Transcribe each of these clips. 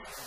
I'm sorry.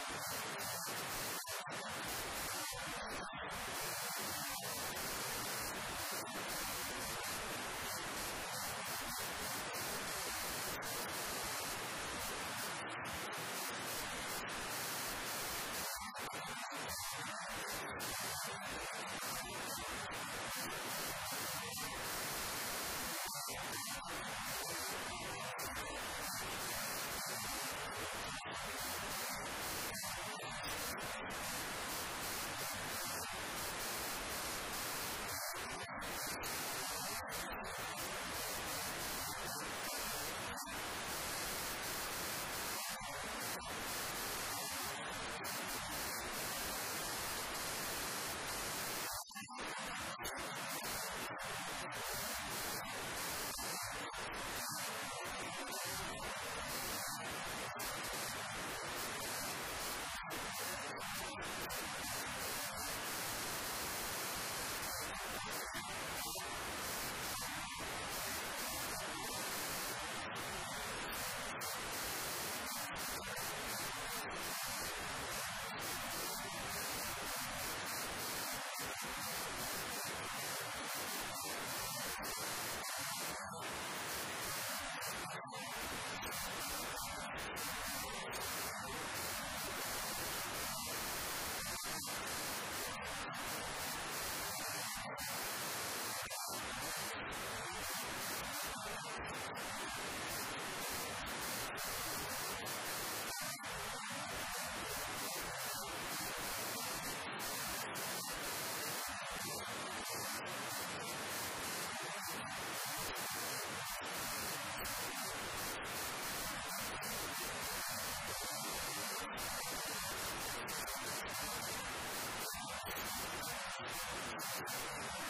えフフフフ。